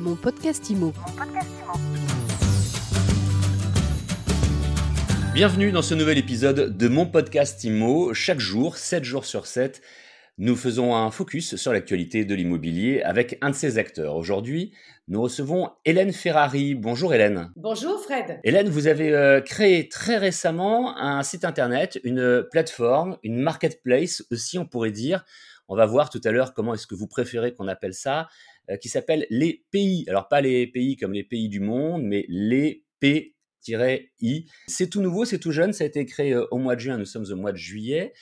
Mon podcast IMO. Bienvenue dans ce nouvel épisode de mon podcast IMO. Chaque jour, 7 jours sur 7, nous faisons un focus sur l'actualité de l'immobilier avec un de ses acteurs. Aujourd'hui, nous recevons Hélène Ferrari. Bonjour Hélène. Bonjour Fred. Hélène, vous avez euh, créé très récemment un site internet, une plateforme, une marketplace aussi, on pourrait dire. On va voir tout à l'heure comment est-ce que vous préférez qu'on appelle ça, euh, qui s'appelle les pays. Alors pas les pays comme les pays du monde, mais les P I. C'est tout nouveau, c'est tout jeune, ça a été créé euh, au mois de juin, nous sommes au mois de juillet.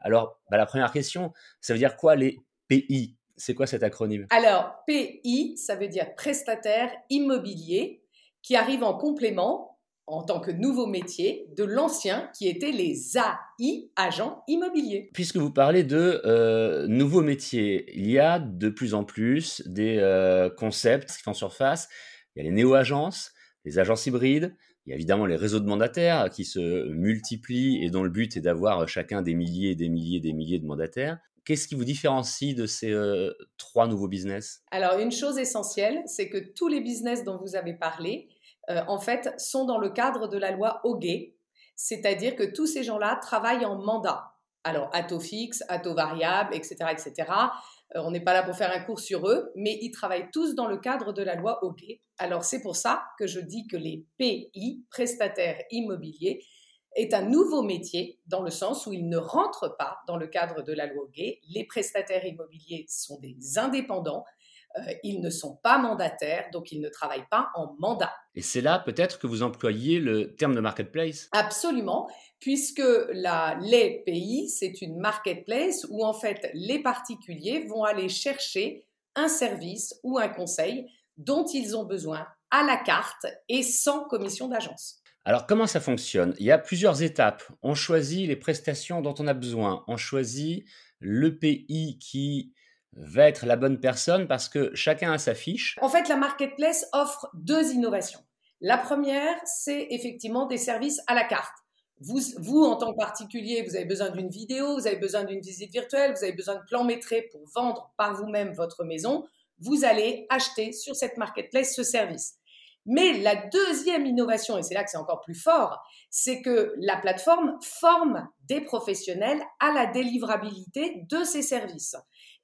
Alors, bah, la première question, ça veut dire quoi les PI? C'est quoi cet acronyme? Alors, PI, ça veut dire prestataire immobilier, qui arrive en complément en tant que nouveau métier de l'ancien qui était les AI, agents immobiliers. Puisque vous parlez de euh, nouveaux métiers, il y a de plus en plus des euh, concepts qui font surface. Il y a les néo-agences, les agences hybrides, il y a évidemment les réseaux de mandataires qui se multiplient et dont le but est d'avoir chacun des milliers et des milliers et des milliers de mandataires. Qu'est-ce qui vous différencie de ces euh, trois nouveaux business? Alors, une chose essentielle, c'est que tous les business dont vous avez parlé, euh, en fait, sont dans le cadre de la loi Hoguet, c'est-à-dire que tous ces gens-là travaillent en mandat. Alors, à taux fixe, à taux variable, etc., etc. Euh, on n'est pas là pour faire un cours sur eux, mais ils travaillent tous dans le cadre de la loi Hoguet. Alors c'est pour ça que je dis que les PI, prestataires immobiliers, est un nouveau métier dans le sens où ils ne rentrent pas dans le cadre de la loi Hoguet. Les prestataires immobiliers sont des indépendants, ils ne sont pas mandataires, donc ils ne travaillent pas en mandat. Et c'est là peut-être que vous employez le terme de marketplace? Absolument, puisque la, les pays, c'est une marketplace où en fait les particuliers vont aller chercher un service ou un conseil dont ils ont besoin à la carte et sans commission d'agence. Alors comment ça fonctionne? Il y a plusieurs étapes. On choisit les prestations dont on a besoin. On choisit le pays qui va être la bonne personne parce que chacun a sa fiche. En fait, la marketplace offre deux innovations. La première, c'est effectivement des services à la carte. Vous, vous, en tant que particulier, vous avez besoin d'une vidéo, vous avez besoin d'une visite virtuelle, vous avez besoin de plan métré pour vendre par vous-même votre maison. Vous allez acheter sur cette marketplace ce service. Mais la deuxième innovation, et c'est là que c'est encore plus fort, c'est que la plateforme forme des professionnels à la délivrabilité de ces services.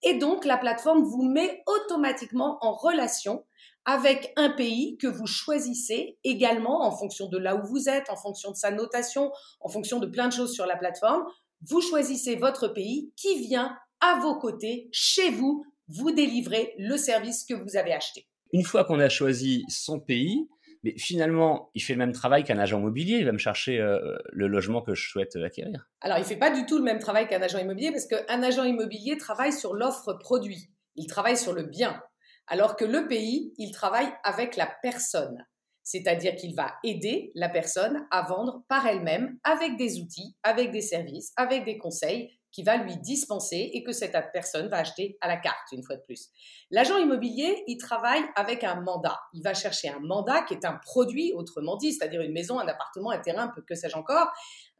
Et donc, la plateforme vous met automatiquement en relation avec un pays que vous choisissez également en fonction de là où vous êtes, en fonction de sa notation, en fonction de plein de choses sur la plateforme. Vous choisissez votre pays qui vient à vos côtés, chez vous, vous délivrer le service que vous avez acheté. Une fois qu'on a choisi son pays, mais finalement, il fait le même travail qu'un agent immobilier. Il va me chercher euh, le logement que je souhaite acquérir. Alors, il ne fait pas du tout le même travail qu'un agent immobilier parce qu'un agent immobilier travaille sur l'offre produit. Il travaille sur le bien. Alors que le pays, il travaille avec la personne. C'est-à-dire qu'il va aider la personne à vendre par elle-même avec des outils, avec des services, avec des conseils qui va lui dispenser et que cette personne va acheter à la carte, une fois de plus. L'agent immobilier, il travaille avec un mandat. Il va chercher un mandat qui est un produit, autrement dit, c'est-à-dire une maison, un appartement, un terrain, que sais-je encore.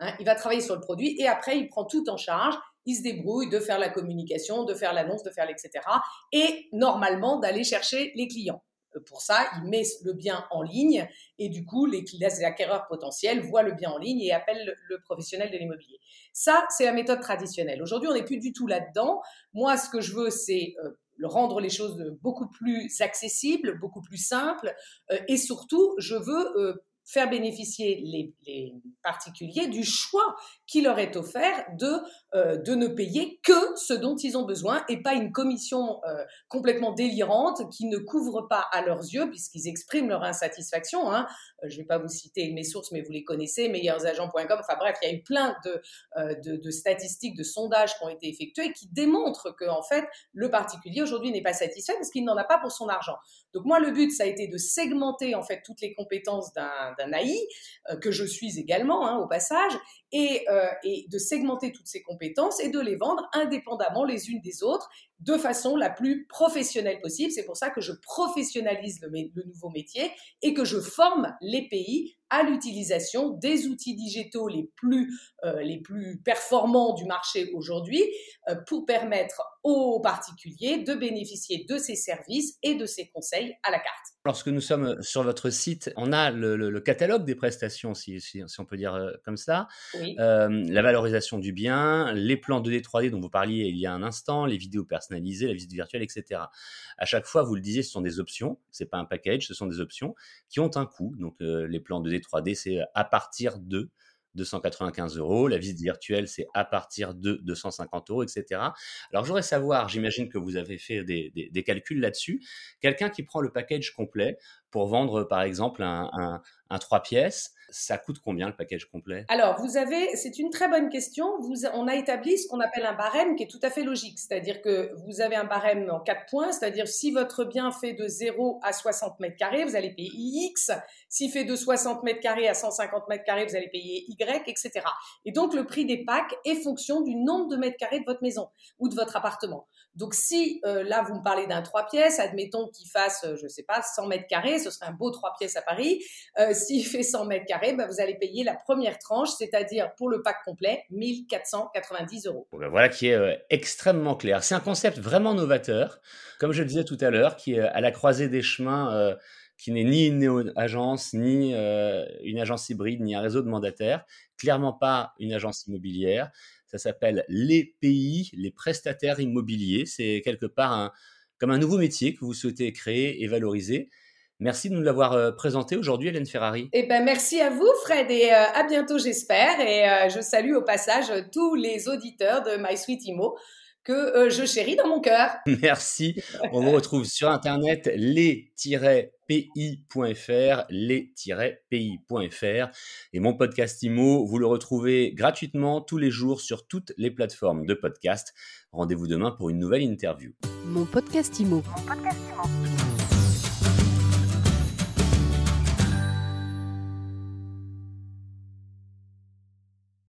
Hein. il va travailler sur le produit et après, il prend tout en charge. Il se débrouille de faire la communication, de faire l'annonce, de faire l'etc. Et normalement, d'aller chercher les clients. Euh, pour ça, il met le bien en ligne et du coup, les, acquéreurs potentiels voient le bien en ligne et appellent le, professionnel de l'immobilier. Ça, c'est la méthode traditionnelle. Aujourd'hui, on n'est plus du tout là-dedans. Moi, ce que je veux, c'est euh, rendre les choses beaucoup plus accessibles, beaucoup plus simples euh, et surtout, je veux faire bénéficier les, particuliers du choix qui leur est offert de, euh, de ne payer que ce dont ils ont besoin et pas une commission euh, complètement délirante qui ne couvre pas à leurs yeux, puisqu'ils expriment leur insatisfaction. Hein. Euh, je ne vais pas vous citer mes sources, mais vous les connaissez, meilleursagents.com. Enfin bref, il y a eu plein de, de, de, statistiques, de sondages qui ont été effectués qui démontrent que en fait, le particulier aujourd'hui n'est pas satisfait parce qu'il n'en a pas pour son argent. Donc moi, le but, ça a été de segmenter en fait toutes les compétences d'un d'un AI, euh, que je suis également hein, au passage, euh, et, de segmenter toutes ces compétences et de les vendre indépendamment les unes des autres, de façon la plus professionnelle possible. C'est pour ça que je professionnalise le, le nouveau métier et que je forme les pays à l'utilisation des outils digitaux les plus, euh, les plus performants du marché aujourd'hui euh, pour permettre aux particuliers de bénéficier de ces services et de ces conseils à la carte. Lorsque nous sommes sur votre site, on a le, catalogue des prestations, si, si, on peut dire euh, comme ça, la valorisation du bien, les plans 2D, 3D dont vous parliez il y a un instant, les vidéos personnalisées, la visite virtuelle, etc. À chaque fois, vous le disiez, ce sont des options, c'est pas un package, ce sont des options qui ont un coût. Donc les plans 2D, 3D, c'est à partir de 295 euros. La visite virtuelle, c'est à partir de 250 euros, etc. Alors, j'aurais savoir, j'imagine que vous avez fait des, calculs là-dessus. Quelqu'un qui prend le package complet pour vendre, par exemple, un, un 3 pièces, ça coûte combien le package complet? Alors, vous avez, c'est une très bonne question. On a établi ce qu'on appelle un barème qui est tout à fait logique. C'est-à-dire que vous avez un barème en quatre points. C'est-à-dire, si votre bien fait de 0 à 60 mètres carrés, vous allez payer X. S'il fait de 60 mètres carrés à 150 mètres carrés, vous allez payer Y, etc. Et donc, le prix des packs est fonction du nombre de mètres carrés de votre maison ou de votre appartement. Donc, si euh, là, vous me parlez d'un 3 pièces, admettons qu'il fasse, euh, je ne sais pas, 100 mètres carrés, ce serait un beau 3 pièces à Paris. Euh, s'il fait 100 mètres carrés, bah, vous allez payer la première tranche, c'est-à-dire pour le pack complet, 1490 euros. Ben voilà qui est euh, extrêmement clair. C'est un concept vraiment novateur, comme je le disais tout à l'heure, qui est à la croisée des chemins, euh, qui n'est ni une agence ni euh, une agence hybride, ni un réseau de mandataires, clairement pas une agence immobilière. Ça s'appelle les pays, les prestataires immobiliers. C'est quelque part comme un nouveau métier que vous souhaitez créer et valoriser. Merci de nous l'avoir euh, présenté aujourd'hui, Hélène Ferrari. Eh ben, merci à vous, Fred, et euh, à bientôt, j'espère. Et euh, je salue au passage tous les auditeurs de My Sweet Imo que je chéris dans mon cœur. Merci. On vous retrouve sur Internet les-pi.fr, les-pi.fr. Et mon podcast Imo, vous le retrouvez gratuitement tous les jours sur toutes les plateformes de podcast. Rendez-vous demain pour une nouvelle interview. Mon podcast Imo. Mon podcast Imo.